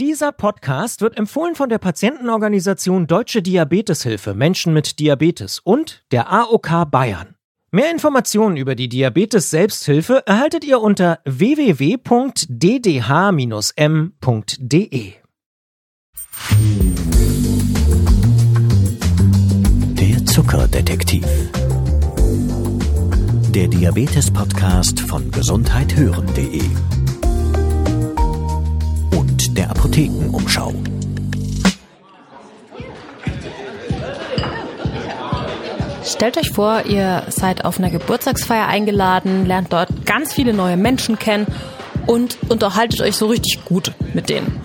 Dieser Podcast wird empfohlen von der Patientenorganisation Deutsche Diabeteshilfe Menschen mit Diabetes und der AOK Bayern. Mehr Informationen über die Diabetes Selbsthilfe erhaltet ihr unter www.ddh-m.de. Der Zuckerdetektiv. Der Diabetes-Podcast von gesundheithören.de und der Apothekenumschau. Stellt euch vor, ihr seid auf einer Geburtstagsfeier eingeladen, lernt dort ganz viele neue Menschen kennen und unterhaltet euch so richtig gut mit denen.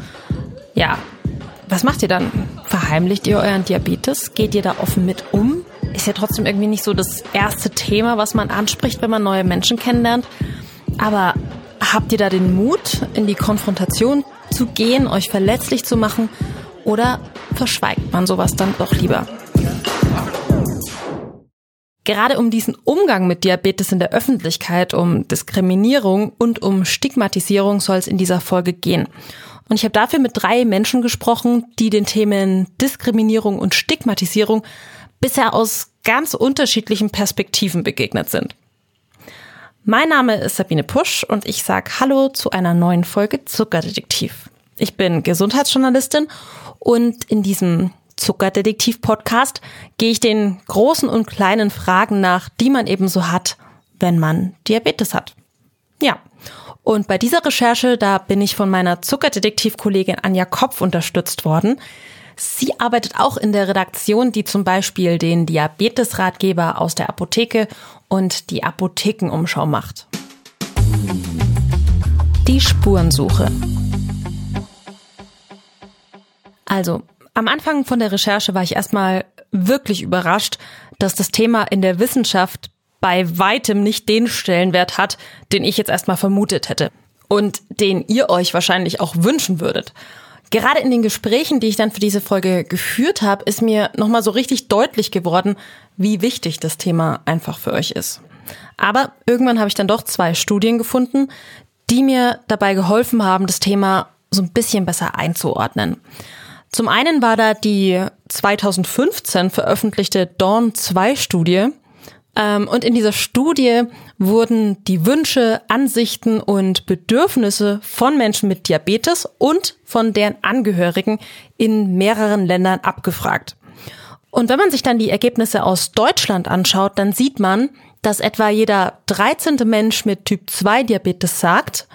Ja, was macht ihr dann? Verheimlicht ihr euren Diabetes? Geht ihr da offen mit um? Ist ja trotzdem irgendwie nicht so das erste Thema, was man anspricht, wenn man neue Menschen kennenlernt. Aber habt ihr da den Mut, in die Konfrontation zu gehen, euch verletzlich zu machen? Oder verschweigt man sowas dann doch lieber? Gerade um diesen Umgang mit Diabetes in der Öffentlichkeit, um Diskriminierung und um Stigmatisierung soll es in dieser Folge gehen. Und ich habe dafür mit drei Menschen gesprochen, die den Themen Diskriminierung und Stigmatisierung bisher aus ganz unterschiedlichen Perspektiven begegnet sind. Mein Name ist Sabine Pusch und ich sage Hallo zu einer neuen Folge Zuckerdetektiv. Ich bin Gesundheitsjournalistin und in diesem Zuckerdetektiv-Podcast gehe ich den großen und kleinen Fragen nach, die man eben so hat, wenn man Diabetes hat. Ja. Und bei dieser Recherche, da bin ich von meiner Zuckerdetektiv-Kollegin Anja Kopf unterstützt worden. Sie arbeitet auch in der Redaktion, die zum Beispiel den Diabetes-Ratgeber aus der Apotheke und die Apothekenumschau macht. Die Spurensuche. Also, am Anfang von der Recherche war ich erstmal wirklich überrascht, dass das Thema in der Wissenschaft bei weitem nicht den Stellenwert hat, den ich jetzt erstmal vermutet hätte und den ihr euch wahrscheinlich auch wünschen würdet. Gerade in den Gesprächen, die ich dann für diese Folge geführt habe, ist mir nochmal so richtig deutlich geworden, wie wichtig das Thema einfach für euch ist. Aber irgendwann habe ich dann doch zwei Studien gefunden, die mir dabei geholfen haben, das Thema so ein bisschen besser einzuordnen. Zum einen war da die 2015 veröffentlichte Dawn-2-Studie. Ähm, und in dieser Studie wurden die Wünsche, Ansichten und Bedürfnisse von Menschen mit Diabetes und von deren Angehörigen in mehreren Ländern abgefragt. Und wenn man sich dann die Ergebnisse aus Deutschland anschaut, dann sieht man, dass etwa jeder 13. Mensch mit Typ 2 Diabetes sagt,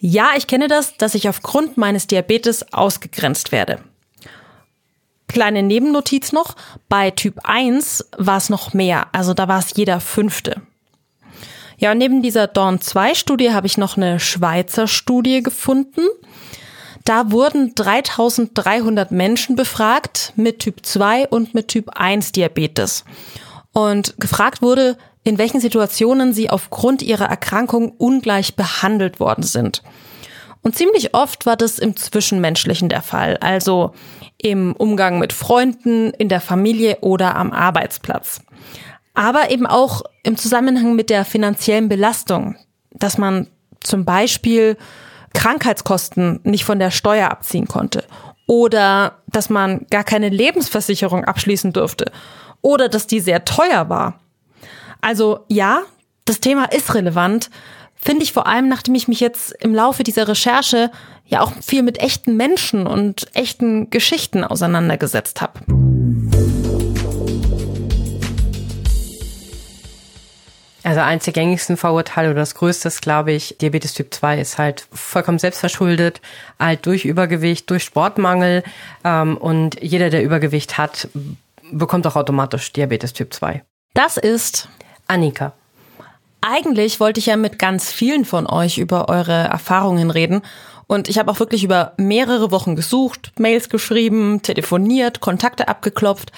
ja, ich kenne das, dass ich aufgrund meines Diabetes ausgegrenzt werde. Kleine Nebennotiz noch, bei Typ 1 war es noch mehr, also da war es jeder fünfte. Ja, neben dieser Dawn 2 Studie habe ich noch eine Schweizer Studie gefunden. Da wurden 3300 Menschen befragt mit Typ 2 und mit Typ 1 Diabetes. Und gefragt wurde, in welchen Situationen sie aufgrund ihrer Erkrankung ungleich behandelt worden sind. Und ziemlich oft war das im Zwischenmenschlichen der Fall, also im Umgang mit Freunden, in der Familie oder am Arbeitsplatz. Aber eben auch im Zusammenhang mit der finanziellen Belastung, dass man zum Beispiel Krankheitskosten nicht von der Steuer abziehen konnte oder dass man gar keine Lebensversicherung abschließen durfte oder dass die sehr teuer war. Also ja, das Thema ist relevant, finde ich vor allem, nachdem ich mich jetzt im Laufe dieser Recherche ja auch viel mit echten Menschen und echten Geschichten auseinandergesetzt habe. Also eins der gängigsten Vorurteile oder das größte ist, glaube ich, Diabetes Typ 2 ist halt vollkommen selbstverschuldet, halt durch Übergewicht, durch Sportmangel ähm, und jeder, der Übergewicht hat, bekommt auch automatisch Diabetes Typ 2. Das ist Annika. Eigentlich wollte ich ja mit ganz vielen von euch über eure Erfahrungen reden und ich habe auch wirklich über mehrere Wochen gesucht, Mails geschrieben, telefoniert, Kontakte abgeklopft,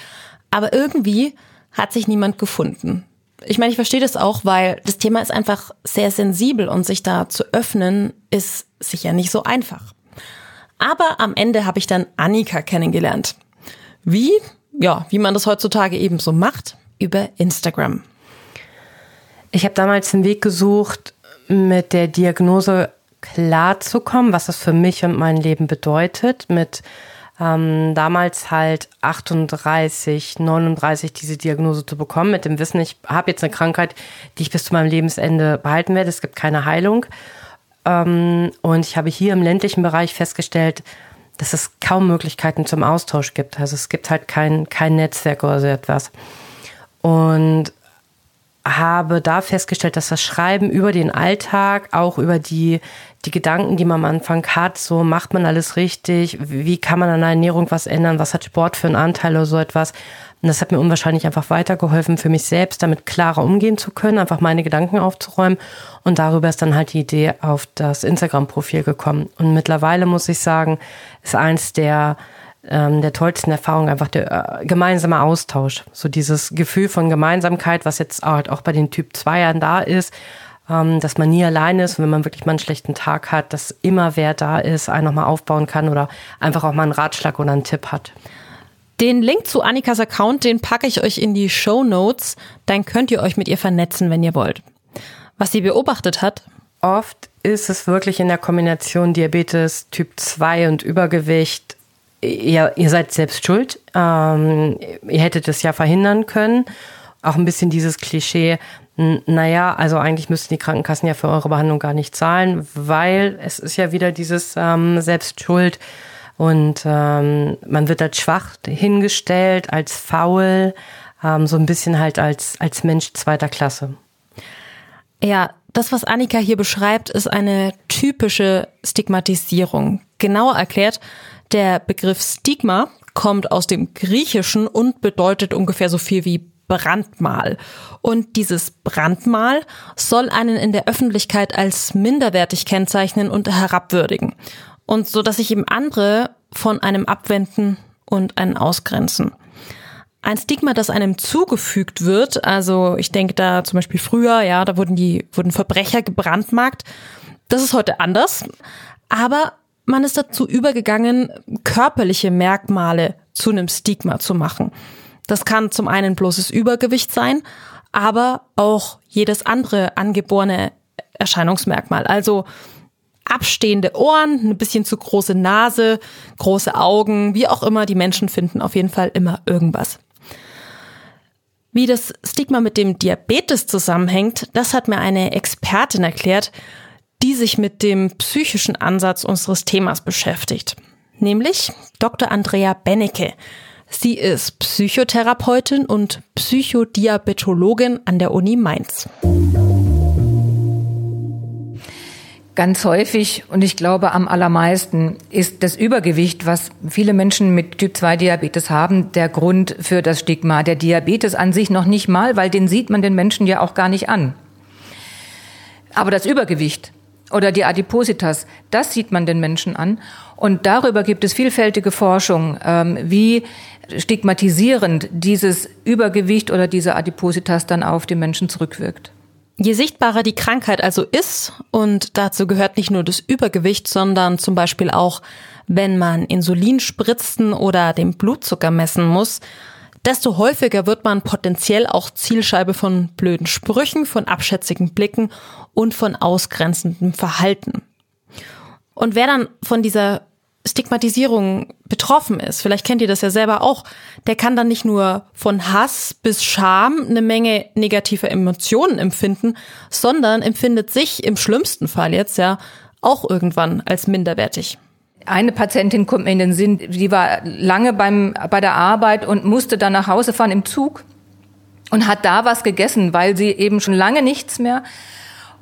aber irgendwie hat sich niemand gefunden. Ich meine, ich verstehe das auch, weil das Thema ist einfach sehr sensibel und sich da zu öffnen ist sicher nicht so einfach. Aber am Ende habe ich dann Annika kennengelernt. Wie? Ja, wie man das heutzutage eben so macht, über Instagram. Ich habe damals einen Weg gesucht, mit der Diagnose klarzukommen, was das für mich und mein Leben bedeutet, mit ähm, damals halt 38, 39 diese Diagnose zu bekommen, mit dem Wissen, ich habe jetzt eine Krankheit, die ich bis zu meinem Lebensende behalten werde. Es gibt keine Heilung. Ähm, und ich habe hier im ländlichen Bereich festgestellt, dass es kaum Möglichkeiten zum Austausch gibt. Also es gibt halt kein, kein Netzwerk oder so etwas. Und habe da festgestellt, dass das Schreiben über den Alltag, auch über die, die Gedanken, die man am Anfang hat, so macht man alles richtig, wie kann man an der Ernährung was ändern, was hat Sport für einen Anteil oder so etwas. Und das hat mir unwahrscheinlich einfach weitergeholfen, für mich selbst damit klarer umgehen zu können, einfach meine Gedanken aufzuräumen. Und darüber ist dann halt die Idee auf das Instagram-Profil gekommen. Und mittlerweile muss ich sagen, ist eins der ähm, der tollsten Erfahrung einfach der äh, gemeinsame Austausch. So dieses Gefühl von Gemeinsamkeit, was jetzt halt auch bei den Typ 2ern da ist, ähm, dass man nie allein ist, wenn man wirklich mal einen schlechten Tag hat, dass immer wer da ist, einen nochmal aufbauen kann oder einfach auch mal einen Ratschlag oder einen Tipp hat. Den Link zu Annikas Account, den packe ich euch in die Show Notes. Dann könnt ihr euch mit ihr vernetzen, wenn ihr wollt. Was sie beobachtet hat? Oft ist es wirklich in der Kombination Diabetes Typ 2 und Übergewicht ihr, ihr seid selbst schuld. Ähm, ihr hättet es ja verhindern können. Auch ein bisschen dieses Klischee, naja, also eigentlich müssten die Krankenkassen ja für eure Behandlung gar nicht zahlen, weil es ist ja wieder dieses ähm, Selbstschuld und ähm, man wird als schwach hingestellt, als faul, ähm, so ein bisschen halt als, als Mensch zweiter Klasse. Ja, das, was Annika hier beschreibt, ist eine typische Stigmatisierung. Genauer erklärt, der Begriff Stigma kommt aus dem Griechischen und bedeutet ungefähr so viel wie Brandmal. Und dieses Brandmal soll einen in der Öffentlichkeit als minderwertig kennzeichnen und herabwürdigen. Und so, dass sich eben andere von einem abwenden und einen ausgrenzen. Ein Stigma, das einem zugefügt wird, also ich denke da zum Beispiel früher, ja, da wurden die, wurden Verbrecher gebrandmarkt. Das ist heute anders. Aber man ist dazu übergegangen, körperliche Merkmale zu einem Stigma zu machen. Das kann zum einen bloßes Übergewicht sein, aber auch jedes andere angeborene Erscheinungsmerkmal. Also abstehende Ohren, eine bisschen zu große Nase, große Augen, wie auch immer, die Menschen finden auf jeden Fall immer irgendwas. Wie das Stigma mit dem Diabetes zusammenhängt, das hat mir eine Expertin erklärt, die sich mit dem psychischen Ansatz unseres Themas beschäftigt, nämlich Dr. Andrea Bennecke. Sie ist Psychotherapeutin und Psychodiabetologin an der Uni Mainz. Ganz häufig und ich glaube am allermeisten ist das Übergewicht, was viele Menschen mit Typ 2 Diabetes haben, der Grund für das Stigma. Der Diabetes an sich noch nicht mal, weil den sieht man den Menschen ja auch gar nicht an. Aber das Übergewicht oder die Adipositas, das sieht man den Menschen an. Und darüber gibt es vielfältige Forschung, ähm, wie stigmatisierend dieses Übergewicht oder diese Adipositas dann auf die Menschen zurückwirkt. Je sichtbarer die Krankheit also ist, und dazu gehört nicht nur das Übergewicht, sondern zum Beispiel auch, wenn man Insulin spritzen oder den Blutzucker messen muss, desto häufiger wird man potenziell auch Zielscheibe von blöden Sprüchen, von abschätzigen Blicken und von ausgrenzendem Verhalten. Und wer dann von dieser Stigmatisierung betroffen ist, vielleicht kennt ihr das ja selber auch, der kann dann nicht nur von Hass bis Scham eine Menge negativer Emotionen empfinden, sondern empfindet sich im schlimmsten Fall jetzt ja auch irgendwann als minderwertig. Eine Patientin kommt mir in den Sinn, die war lange beim, bei der Arbeit und musste dann nach Hause fahren im Zug und hat da was gegessen, weil sie eben schon lange nichts mehr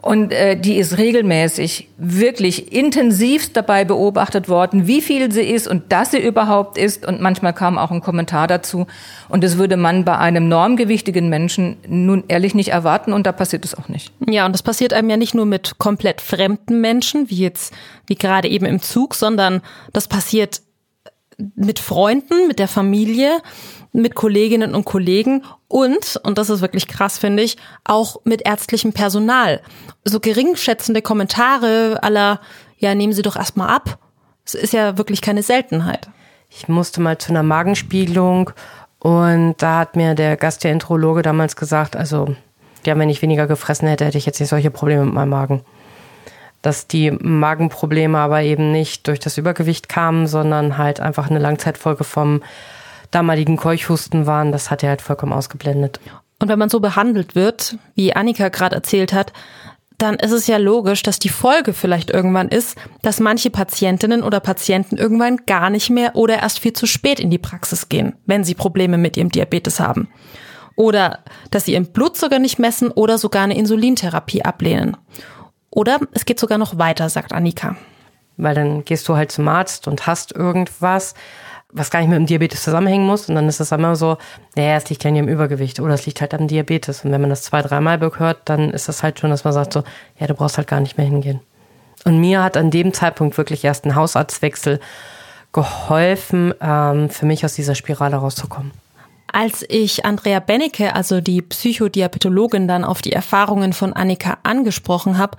und äh, die ist regelmäßig wirklich intensivst dabei beobachtet worden, wie viel sie ist und dass sie überhaupt ist. Und manchmal kam auch ein Kommentar dazu. Und das würde man bei einem normgewichtigen Menschen nun ehrlich nicht erwarten und da passiert es auch nicht. Ja, und das passiert einem ja nicht nur mit komplett fremden Menschen, wie jetzt, wie gerade eben im Zug, sondern das passiert mit Freunden, mit der Familie, mit Kolleginnen und Kollegen und, und das ist wirklich krass, finde ich, auch mit ärztlichem Personal. So geringschätzende Kommentare aller, ja, nehmen Sie doch erstmal ab. Es ist ja wirklich keine Seltenheit. Ich musste mal zu einer Magenspiegelung und da hat mir der Gastroenterologe damals gesagt, also, ja, wenn ich weniger gefressen hätte, hätte ich jetzt nicht solche Probleme mit meinem Magen. Dass die Magenprobleme aber eben nicht durch das Übergewicht kamen, sondern halt einfach eine Langzeitfolge vom damaligen Keuchhusten waren. Das hat er halt vollkommen ausgeblendet. Und wenn man so behandelt wird, wie Annika gerade erzählt hat, dann ist es ja logisch, dass die Folge vielleicht irgendwann ist, dass manche Patientinnen oder Patienten irgendwann gar nicht mehr oder erst viel zu spät in die Praxis gehen, wenn sie Probleme mit ihrem Diabetes haben. Oder dass sie ihren Blutzucker nicht messen oder sogar eine Insulintherapie ablehnen. Oder es geht sogar noch weiter, sagt Annika. Weil dann gehst du halt zum Arzt und hast irgendwas, was gar nicht mit dem Diabetes zusammenhängen muss. Und dann ist es immer so, naja, es liegt ja nicht im Übergewicht oder es liegt halt am Diabetes. Und wenn man das zwei, dreimal hört, dann ist das halt schon, dass man sagt so, ja, du brauchst halt gar nicht mehr hingehen. Und mir hat an dem Zeitpunkt wirklich erst ein Hausarztwechsel geholfen, ähm, für mich aus dieser Spirale rauszukommen. Als ich Andrea Bennecke, also die Psychodiabetologin, dann auf die Erfahrungen von Annika angesprochen habe,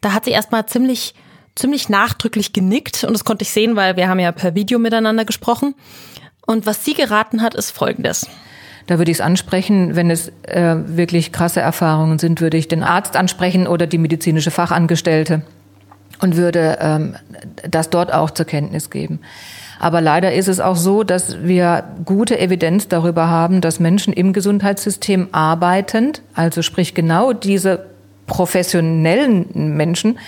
da hat sie erstmal ziemlich ziemlich nachdrücklich genickt und das konnte ich sehen, weil wir haben ja per Video miteinander gesprochen. Und was sie geraten hat, ist Folgendes. Da würde ich es ansprechen, wenn es äh, wirklich krasse Erfahrungen sind, würde ich den Arzt ansprechen oder die medizinische Fachangestellte und würde ähm, das dort auch zur Kenntnis geben. Aber leider ist es auch so, dass wir gute Evidenz darüber haben, dass Menschen im Gesundheitssystem arbeitend, also sprich genau diese professionellen Menschen,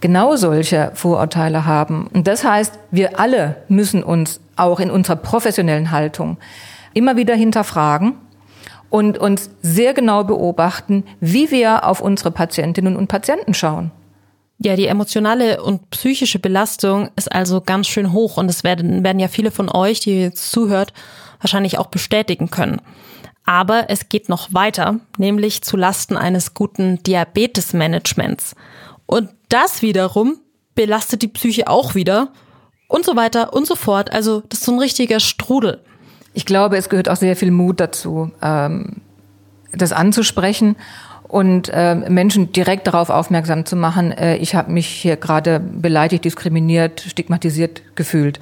genau solche Vorurteile haben. Und das heißt, wir alle müssen uns auch in unserer professionellen Haltung immer wieder hinterfragen und uns sehr genau beobachten, wie wir auf unsere Patientinnen und Patienten schauen. Ja, die emotionale und psychische Belastung ist also ganz schön hoch und das werden, werden ja viele von euch, die jetzt zuhört, wahrscheinlich auch bestätigen können. Aber es geht noch weiter, nämlich zu Lasten eines guten Diabetesmanagements. Und das wiederum belastet die Psyche auch wieder und so weiter und so fort. Also das ist so ein richtiger Strudel. Ich glaube, es gehört auch sehr viel Mut dazu, ähm, das anzusprechen und äh, Menschen direkt darauf aufmerksam zu machen, äh, ich habe mich hier gerade beleidigt, diskriminiert, stigmatisiert gefühlt.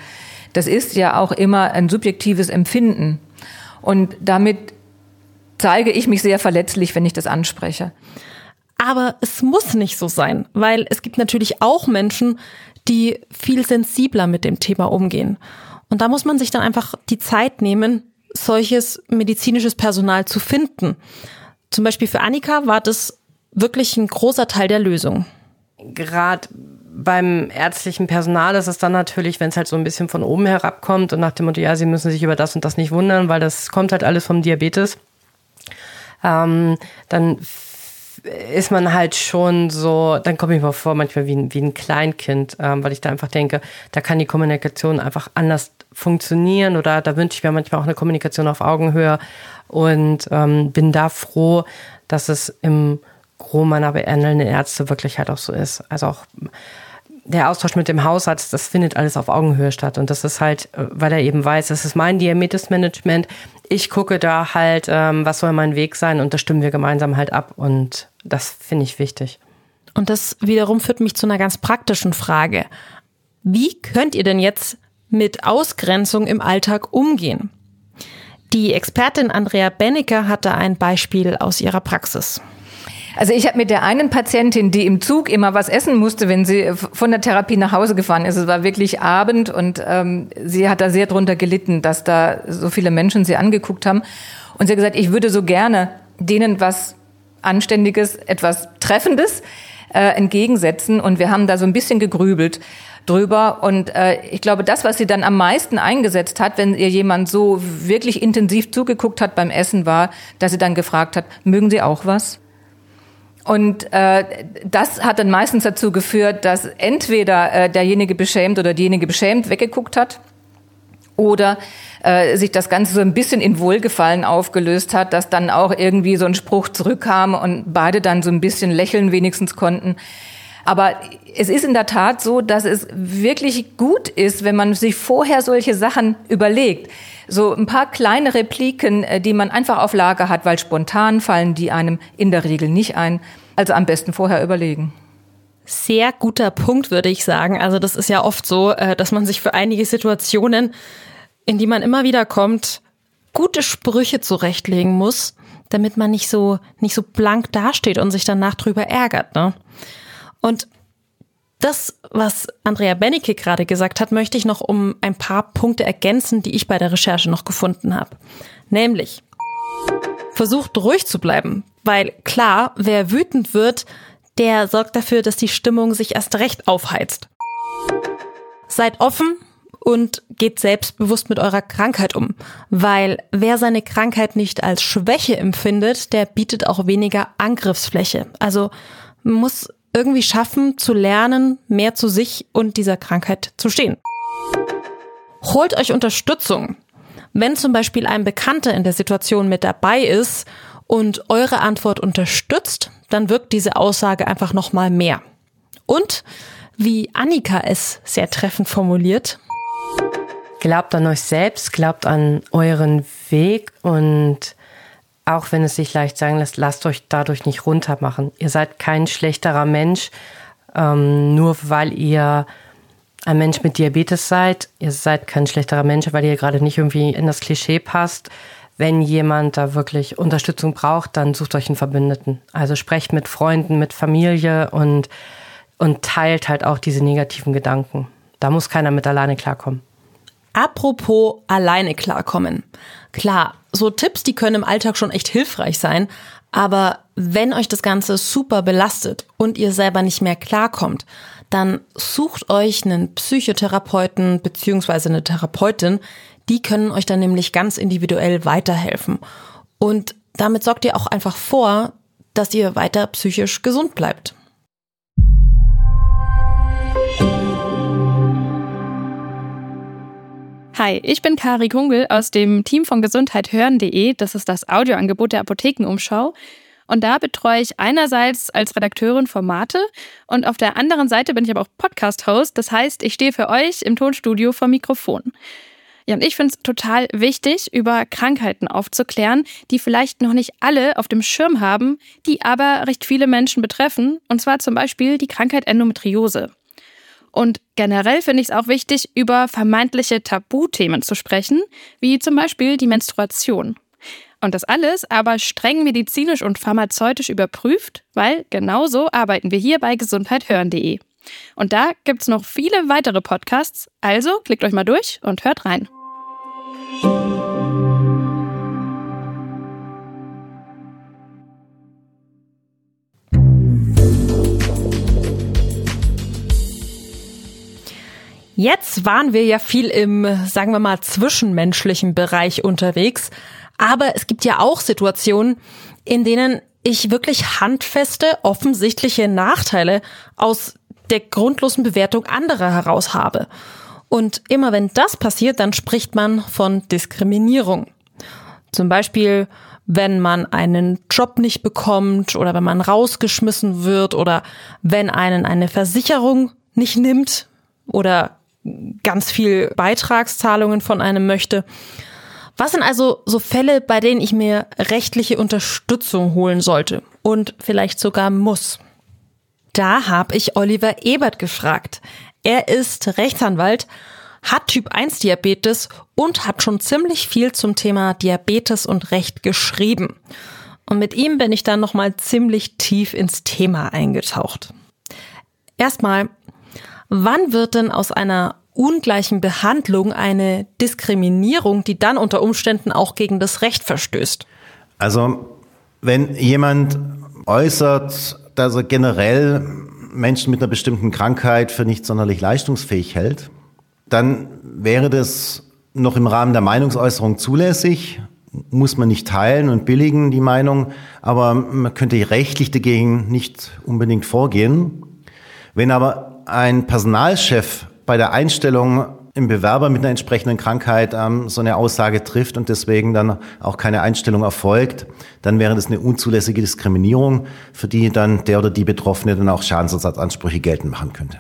Das ist ja auch immer ein subjektives Empfinden. Und damit zeige ich mich sehr verletzlich, wenn ich das anspreche. Aber es muss nicht so sein, weil es gibt natürlich auch Menschen, die viel sensibler mit dem Thema umgehen. Und da muss man sich dann einfach die Zeit nehmen, solches medizinisches Personal zu finden. Zum Beispiel für Annika war das wirklich ein großer Teil der Lösung. Gerade beim ärztlichen Personal ist es dann natürlich, wenn es halt so ein bisschen von oben herabkommt und nach dem Motto, ja, sie müssen sich über das und das nicht wundern, weil das kommt halt alles vom Diabetes. Ähm, dann ist man halt schon so, dann komme ich mir vor, manchmal wie ein, wie ein Kleinkind, ähm, weil ich da einfach denke, da kann die Kommunikation einfach anders funktionieren oder da wünsche ich mir manchmal auch eine Kommunikation auf Augenhöhe und ähm, bin da froh, dass es im Gros meiner behandelnden Ärzte wirklich halt auch so ist. Also auch der Austausch mit dem Hausarzt, das findet alles auf Augenhöhe statt. Und das ist halt, äh, weil er eben weiß, das ist mein Diabetes-Management. Ich gucke da halt, ähm, was soll mein Weg sein und das stimmen wir gemeinsam halt ab. Und das finde ich wichtig. Und das wiederum führt mich zu einer ganz praktischen Frage. Wie könnt ihr denn jetzt mit Ausgrenzung im Alltag umgehen? Die Expertin Andrea Bennecker hatte ein Beispiel aus ihrer Praxis. Also ich habe mit der einen Patientin, die im Zug immer was essen musste, wenn sie von der Therapie nach Hause gefahren ist. Es war wirklich Abend und ähm, sie hat da sehr drunter gelitten, dass da so viele Menschen sie angeguckt haben. Und sie hat gesagt, ich würde so gerne denen was Anständiges, etwas Treffendes äh, entgegensetzen. Und wir haben da so ein bisschen gegrübelt drüber. Und äh, ich glaube, das, was sie dann am meisten eingesetzt hat, wenn ihr jemand so wirklich intensiv zugeguckt hat beim Essen, war, dass sie dann gefragt hat, mögen Sie auch was? Und äh, das hat dann meistens dazu geführt, dass entweder äh, derjenige beschämt oder diejenige beschämt weggeguckt hat oder äh, sich das Ganze so ein bisschen in Wohlgefallen aufgelöst hat, dass dann auch irgendwie so ein Spruch zurückkam und beide dann so ein bisschen lächeln wenigstens konnten. Aber es ist in der Tat so, dass es wirklich gut ist, wenn man sich vorher solche Sachen überlegt. So ein paar kleine Repliken, äh, die man einfach auf Lager hat, weil spontan fallen die einem in der Regel nicht ein. Also am besten vorher überlegen. Sehr guter Punkt, würde ich sagen. Also das ist ja oft so, äh, dass man sich für einige Situationen, in die man immer wieder kommt, gute Sprüche zurechtlegen muss, damit man nicht so, nicht so blank dasteht und sich danach drüber ärgert. Ne? Und Das, was Andrea Bennecke gerade gesagt hat, möchte ich noch um ein paar Punkte ergänzen, die ich bei der Recherche noch gefunden habe. Nämlich, versucht ruhig zu bleiben, weil klar, wer wütend wird, der sorgt dafür, dass die Stimmung sich erst recht aufheizt. Seid offen und geht selbstbewusst mit eurer Krankheit um, weil wer seine Krankheit nicht als Schwäche empfindet, der bietet auch weniger Angriffsfläche. Also muss irgendwie schaffen zu lernen, mehr zu sich und dieser Krankheit zu stehen. Holt euch Unterstützung. Wenn zum Beispiel ein Bekannter in der Situation mit dabei ist und eure Antwort unterstützt, dann wirkt diese Aussage einfach nochmal mehr. Und wie Annika es sehr treffend formuliert. Glaubt an euch selbst, glaubt an euren Weg und auch wenn es sich leicht sagen lässt, lasst euch dadurch nicht runtermachen. Ihr seid kein schlechterer Mensch, ähm, nur weil ihr ein Mensch mit Diabetes seid. Ihr seid kein schlechterer Mensch, weil ihr gerade nicht irgendwie in das Klischee passt. Wenn jemand da wirklich Unterstützung braucht, dann sucht euch einen Verbündeten. Also sprecht mit Freunden, mit Familie und, und teilt halt auch diese negativen Gedanken. Da muss keiner mit alleine klarkommen. Apropos alleine klarkommen. Klar, so Tipps, die können im Alltag schon echt hilfreich sein, aber wenn euch das Ganze super belastet und ihr selber nicht mehr klarkommt, dann sucht euch einen Psychotherapeuten beziehungsweise eine Therapeutin. Die können euch dann nämlich ganz individuell weiterhelfen. Und damit sorgt ihr auch einfach vor, dass ihr weiter psychisch gesund bleibt. Hi, ich bin Kari Kungel aus dem Team von gesundheithören.de. Das ist das Audioangebot der Apothekenumschau. Und da betreue ich einerseits als Redakteurin Formate und auf der anderen Seite bin ich aber auch Podcast-Host. Das heißt, ich stehe für euch im Tonstudio vor Mikrofon. Ja, und ich finde es total wichtig, über Krankheiten aufzuklären, die vielleicht noch nicht alle auf dem Schirm haben, die aber recht viele Menschen betreffen. Und zwar zum Beispiel die Krankheit Endometriose. Und generell finde ich es auch wichtig, über vermeintliche Tabuthemen zu sprechen, wie zum Beispiel die Menstruation. Und das alles aber streng medizinisch und pharmazeutisch überprüft, weil genauso arbeiten wir hier bei gesundheithören.de. Und da gibt es noch viele weitere Podcasts, also klickt euch mal durch und hört rein. Jetzt waren wir ja viel im, sagen wir mal, zwischenmenschlichen Bereich unterwegs. Aber es gibt ja auch Situationen, in denen ich wirklich handfeste, offensichtliche Nachteile aus der grundlosen Bewertung anderer heraus habe. Und immer wenn das passiert, dann spricht man von Diskriminierung. Zum Beispiel, wenn man einen Job nicht bekommt oder wenn man rausgeschmissen wird oder wenn einen eine Versicherung nicht nimmt oder ganz viel Beitragszahlungen von einem möchte. Was sind also so Fälle, bei denen ich mir rechtliche Unterstützung holen sollte und vielleicht sogar muss? Da habe ich Oliver Ebert gefragt. Er ist Rechtsanwalt, hat Typ 1 Diabetes und hat schon ziemlich viel zum Thema Diabetes und Recht geschrieben. Und mit ihm bin ich dann nochmal ziemlich tief ins Thema eingetaucht. Erstmal, Wann wird denn aus einer ungleichen Behandlung eine Diskriminierung, die dann unter Umständen auch gegen das Recht verstößt? Also, wenn jemand äußert, dass er generell Menschen mit einer bestimmten Krankheit für nicht sonderlich leistungsfähig hält, dann wäre das noch im Rahmen der Meinungsäußerung zulässig, muss man nicht teilen und billigen, die Meinung, aber man könnte rechtlich dagegen nicht unbedingt vorgehen. Wenn aber ein Personalchef bei der Einstellung im Bewerber mit einer entsprechenden Krankheit ähm, so eine Aussage trifft und deswegen dann auch keine Einstellung erfolgt, dann wäre das eine unzulässige Diskriminierung, für die dann der oder die Betroffene dann auch Schadensersatzansprüche geltend machen könnte.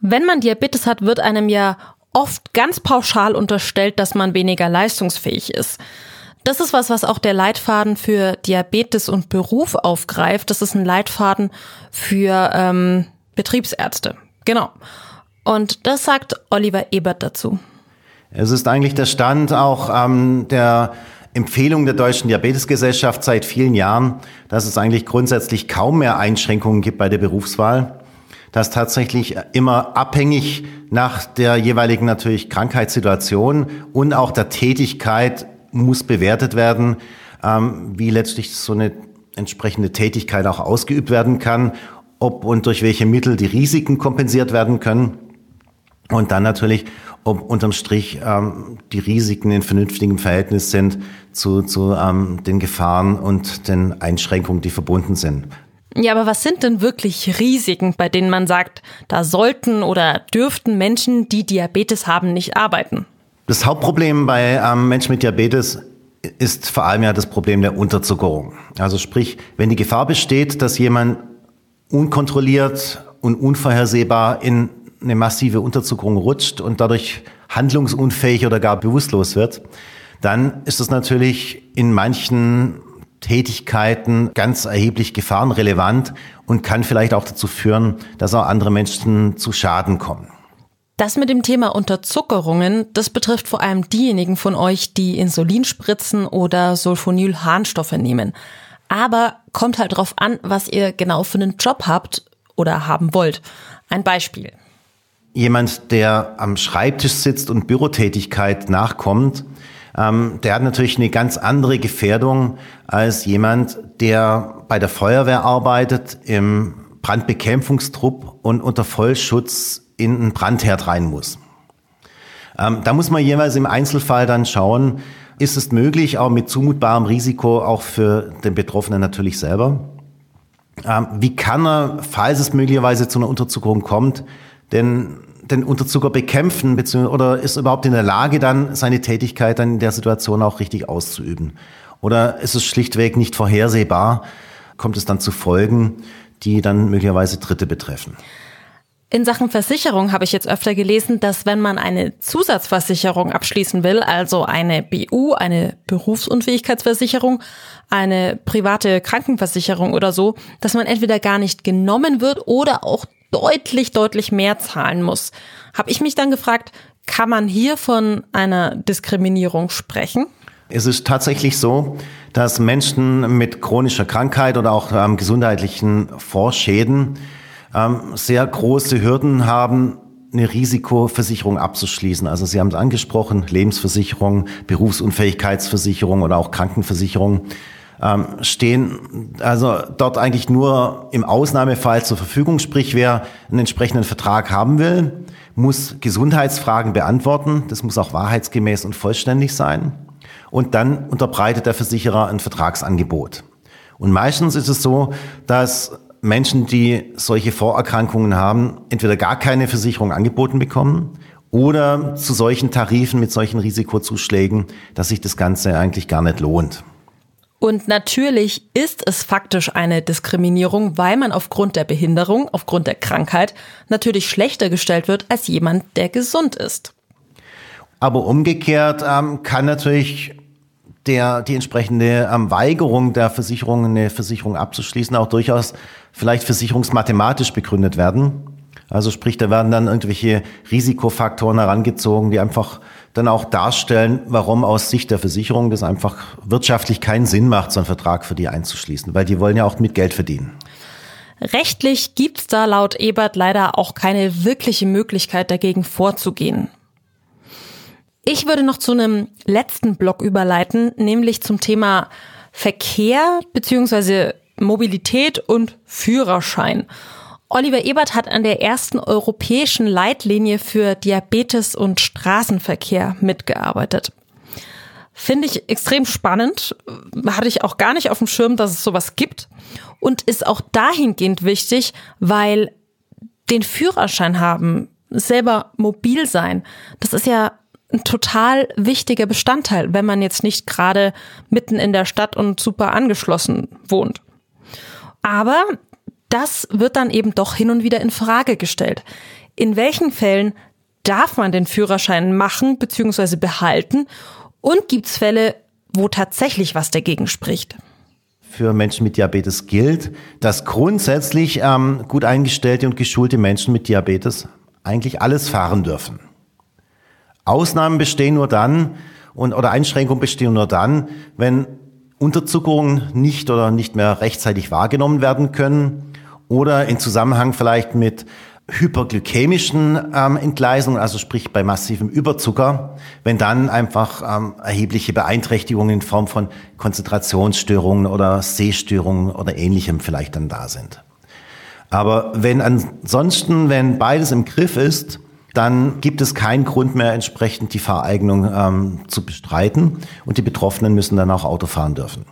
Wenn man Diabetes hat, wird einem ja oft ganz pauschal unterstellt, dass man weniger leistungsfähig ist. Das ist was, was auch der Leitfaden für Diabetes und Beruf aufgreift. Das ist ein Leitfaden für ähm, Betriebsärzte. Genau. Und das sagt Oliver Ebert dazu. Es ist eigentlich der Stand auch ähm, der Empfehlung der Deutschen Diabetesgesellschaft seit vielen Jahren, dass es eigentlich grundsätzlich kaum mehr Einschränkungen gibt bei der Berufswahl. dass tatsächlich immer abhängig nach der jeweiligen natürlich Krankheitssituation und auch der Tätigkeit muss bewertet werden, ähm, wie letztlich so eine entsprechende Tätigkeit auch ausgeübt werden kann, ob und durch welche Mittel die Risiken kompensiert werden können. Und dann natürlich, ob unterm Strich ähm, die Risiken in vernünftigem Verhältnis sind zu, zu ähm, den Gefahren und den Einschränkungen, die verbunden sind. Ja, aber was sind denn wirklich Risiken, bei denen man sagt, da sollten oder dürften Menschen, die Diabetes haben, nicht arbeiten? Das Hauptproblem bei ähm, Menschen mit Diabetes ist vor allem ja das Problem der Unterzuckerung. Also sprich, wenn die Gefahr besteht, dass jemand unkontrolliert und unvorhersehbar in eine massive Unterzuckerung rutscht und dadurch handlungsunfähig oder gar bewusstlos wird, dann ist das natürlich in manchen Tätigkeiten ganz erheblich gefahrenrelevant und kann vielleicht auch dazu führen, dass auch andere Menschen zu Schaden kommen. Das mit dem Thema Unterzuckerungen, das betrifft vor allem diejenigen von euch, die Insulinspritzen oder Sulfonylharnstoffe nehmen. Aber kommt halt drauf an, was ihr genau für einen Job habt oder haben wollt. Ein Beispiel. Jemand, der am Schreibtisch sitzt und Bürotätigkeit nachkommt, ähm, der hat natürlich eine ganz andere Gefährdung als jemand, der bei der Feuerwehr arbeitet, im Brandbekämpfungstrupp und unter Vollschutz in einen Brandherd rein muss. Ähm, da muss man jeweils im Einzelfall dann schauen, ist es möglich, auch mit zumutbarem Risiko, auch für den Betroffenen natürlich selber. Ähm, wie kann er, falls es möglicherweise zu einer Unterzuckerung kommt, denn den Unterzucker bekämpfen oder ist er überhaupt in der Lage, dann seine Tätigkeit dann in der Situation auch richtig auszuüben? Oder ist es schlichtweg nicht vorhersehbar? Kommt es dann zu Folgen, die dann möglicherweise Dritte betreffen? In Sachen Versicherung habe ich jetzt öfter gelesen, dass wenn man eine Zusatzversicherung abschließen will, also eine BU, eine Berufsunfähigkeitsversicherung, eine private Krankenversicherung oder so, dass man entweder gar nicht genommen wird oder auch deutlich, deutlich mehr zahlen muss. Habe ich mich dann gefragt, kann man hier von einer Diskriminierung sprechen? Es ist tatsächlich so, dass Menschen mit chronischer Krankheit oder auch ähm, gesundheitlichen Vorschäden ähm, sehr große Hürden haben, eine Risikoversicherung abzuschließen. Also Sie haben es angesprochen, Lebensversicherung, Berufsunfähigkeitsversicherung oder auch Krankenversicherung ähm, stehen also dort eigentlich nur im Ausnahmefall zur Verfügung. Sprich, wer einen entsprechenden Vertrag haben will, muss Gesundheitsfragen beantworten. Das muss auch wahrheitsgemäß und vollständig sein. Und dann unterbreitet der Versicherer ein Vertragsangebot. Und meistens ist es so, dass Menschen, die solche Vorerkrankungen haben, entweder gar keine Versicherung angeboten bekommen oder zu solchen Tarifen mit solchen Risikozuschlägen, dass sich das Ganze eigentlich gar nicht lohnt. Und natürlich ist es faktisch eine Diskriminierung, weil man aufgrund der Behinderung, aufgrund der Krankheit natürlich schlechter gestellt wird als jemand, der gesund ist. Aber umgekehrt ähm, kann natürlich der, die entsprechende ähm, Weigerung der Versicherung, eine Versicherung abzuschließen, auch durchaus vielleicht versicherungsmathematisch begründet werden. Also sprich, da werden dann irgendwelche Risikofaktoren herangezogen, die einfach dann auch darstellen, warum aus Sicht der Versicherung das einfach wirtschaftlich keinen Sinn macht, so einen Vertrag für die einzuschließen, weil die wollen ja auch mit Geld verdienen. Rechtlich gibt's da laut Ebert leider auch keine wirkliche Möglichkeit dagegen vorzugehen. Ich würde noch zu einem letzten Block überleiten, nämlich zum Thema Verkehr bzw. Mobilität und Führerschein. Oliver Ebert hat an der ersten europäischen Leitlinie für Diabetes und Straßenverkehr mitgearbeitet. Finde ich extrem spannend. Hatte ich auch gar nicht auf dem Schirm, dass es sowas gibt. Und ist auch dahingehend wichtig, weil den Führerschein haben, selber mobil sein, das ist ja ein total wichtiger Bestandteil, wenn man jetzt nicht gerade mitten in der Stadt und super angeschlossen wohnt. Aber das wird dann eben doch hin und wieder in Frage gestellt. In welchen Fällen darf man den Führerschein machen bzw. behalten? Und gibt es Fälle, wo tatsächlich was dagegen spricht? Für Menschen mit Diabetes gilt, dass grundsätzlich ähm, gut eingestellte und geschulte Menschen mit Diabetes eigentlich alles fahren dürfen. Ausnahmen bestehen nur dann und, oder Einschränkungen bestehen nur dann, wenn Unterzuckerungen nicht oder nicht mehr rechtzeitig wahrgenommen werden können oder in Zusammenhang vielleicht mit hyperglykämischen ähm, Entgleisungen, also sprich bei massivem Überzucker, wenn dann einfach ähm, erhebliche Beeinträchtigungen in Form von Konzentrationsstörungen oder Sehstörungen oder ähnlichem vielleicht dann da sind. Aber wenn ansonsten, wenn beides im Griff ist, dann gibt es keinen Grund mehr, entsprechend die Fahreignung ähm, zu bestreiten und die Betroffenen müssen dann auch Auto fahren dürfen.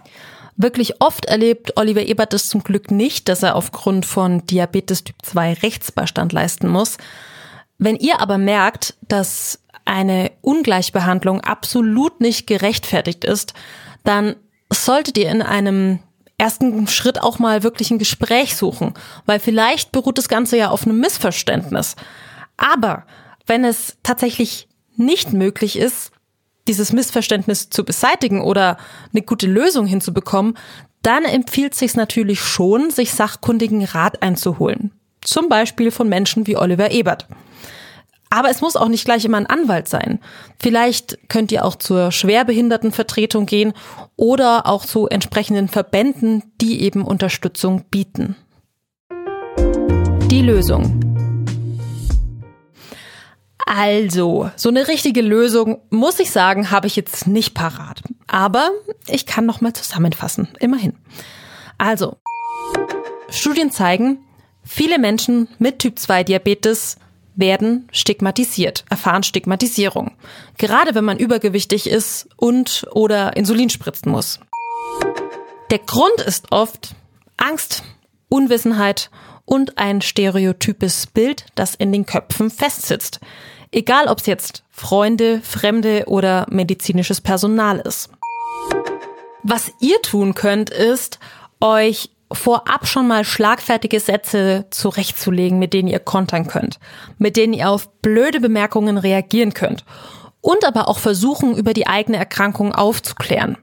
Wirklich oft erlebt Oliver Ebert es zum Glück nicht, dass er aufgrund von Diabetes Typ 2 Rechtsbeistand leisten muss. Wenn ihr aber merkt, dass eine Ungleichbehandlung absolut nicht gerechtfertigt ist, dann solltet ihr in einem ersten Schritt auch mal wirklich ein Gespräch suchen, weil vielleicht beruht das Ganze ja auf einem Missverständnis. Aber wenn es tatsächlich nicht möglich ist, dieses Missverständnis zu beseitigen oder eine gute Lösung hinzubekommen, dann empfiehlt sich natürlich schon, sich sachkundigen Rat einzuholen. Zum Beispiel von Menschen wie Oliver Ebert. Aber es muss auch nicht gleich immer ein Anwalt sein. Vielleicht könnt ihr auch zur Schwerbehindertenvertretung gehen oder auch zu entsprechenden Verbänden, die eben Unterstützung bieten. Die Lösung. Also, so eine richtige Lösung, muss ich sagen, habe ich jetzt nicht parat. Aber ich kann noch mal zusammenfassen, immerhin. Also, Studien zeigen, viele Menschen mit Typ 2 Diabetes werden stigmatisiert, erfahren Stigmatisierung. Gerade wenn man übergewichtig ist und oder Insulin spritzen muss. Der Grund ist oft Angst, Unwissenheit und ein stereotypes Bild, das in den Köpfen festsitzt. Egal ob es jetzt Freunde, Fremde oder medizinisches Personal ist. Was ihr tun könnt, ist, euch vorab schon mal schlagfertige Sätze zurechtzulegen, mit denen ihr kontern könnt, mit denen ihr auf blöde Bemerkungen reagieren könnt und aber auch versuchen, über die eigene Erkrankung aufzuklären.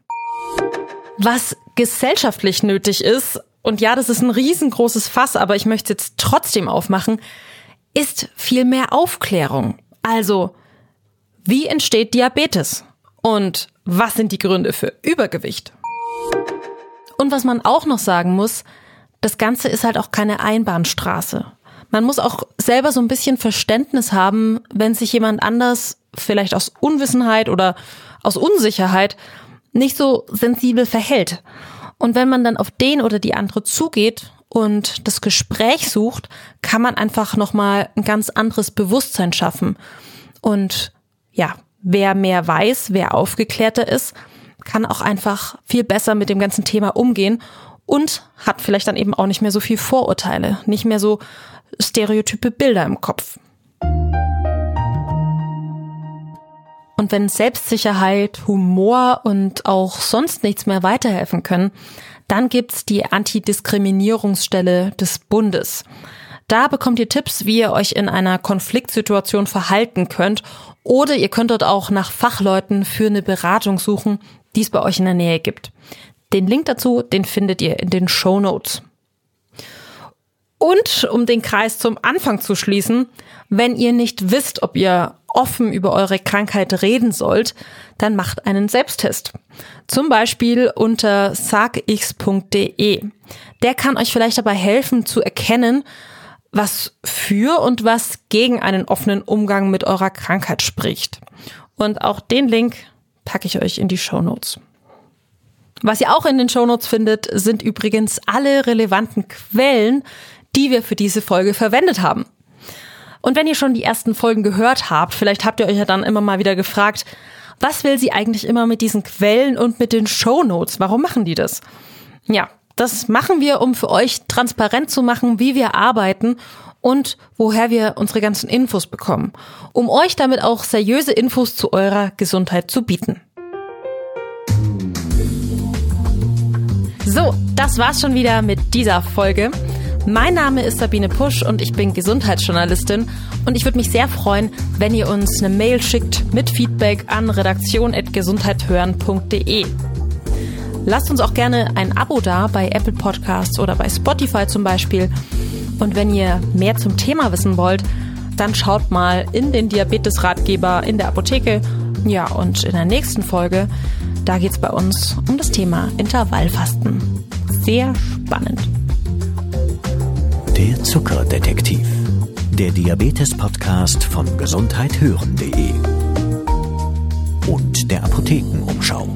Was gesellschaftlich nötig ist, und ja, das ist ein riesengroßes Fass, aber ich möchte es jetzt trotzdem aufmachen, ist viel mehr Aufklärung. Also, wie entsteht Diabetes? Und was sind die Gründe für Übergewicht? Und was man auch noch sagen muss, das Ganze ist halt auch keine Einbahnstraße. Man muss auch selber so ein bisschen Verständnis haben, wenn sich jemand anders vielleicht aus Unwissenheit oder aus Unsicherheit nicht so sensibel verhält. Und wenn man dann auf den oder die andere zugeht und das Gespräch sucht, kann man einfach nochmal ein ganz anderes Bewusstsein schaffen. Und ja, wer mehr weiß, wer aufgeklärter ist, kann auch einfach viel besser mit dem ganzen Thema umgehen und hat vielleicht dann eben auch nicht mehr so viel Vorurteile, nicht mehr so stereotype Bilder im Kopf. Und wenn Selbstsicherheit, Humor und auch sonst nichts mehr weiterhelfen können, dann gibt's die Antidiskriminierungsstelle des Bundes. Da bekommt ihr Tipps, wie ihr euch in einer Konfliktsituation verhalten könnt oder ihr könnt dort auch nach Fachleuten für eine Beratung suchen, die es bei euch in der Nähe gibt. Den Link dazu, den findet ihr in den Show Notes. Und um den Kreis zum Anfang zu schließen, wenn ihr nicht wisst, ob ihr offen über eure Krankheit reden sollt, dann macht einen Selbsttest. Zum Beispiel unter sagix.de. Der kann euch vielleicht dabei helfen zu erkennen, was für und was gegen einen offenen Umgang mit eurer Krankheit spricht. Und auch den Link packe ich euch in die Show Notes. Was ihr auch in den Show Notes findet, sind übrigens alle relevanten Quellen, die wir für diese Folge verwendet haben. Und wenn ihr schon die ersten Folgen gehört habt, vielleicht habt ihr euch ja dann immer mal wieder gefragt, was will sie eigentlich immer mit diesen Quellen und mit den Show Notes? Warum machen die das? Ja, das machen wir, um für euch transparent zu machen, wie wir arbeiten und woher wir unsere ganzen Infos bekommen, um euch damit auch seriöse Infos zu eurer Gesundheit zu bieten. So, das war's schon wieder mit dieser Folge. Mein Name ist Sabine Pusch und ich bin Gesundheitsjournalistin und ich würde mich sehr freuen, wenn ihr uns eine Mail schickt mit Feedback an redaktion.gesundheithören.de. Lasst uns auch gerne ein Abo da bei Apple Podcasts oder bei Spotify zum Beispiel. Und wenn ihr mehr zum Thema wissen wollt, dann schaut mal in den Diabetes-Ratgeber in der Apotheke. Ja, und in der nächsten Folge, da geht es bei uns um das Thema Intervallfasten. Sehr spannend. Der Zuckerdetektiv Der Diabetes-Podcast von gesundheithören.de und der Apothekenumschau.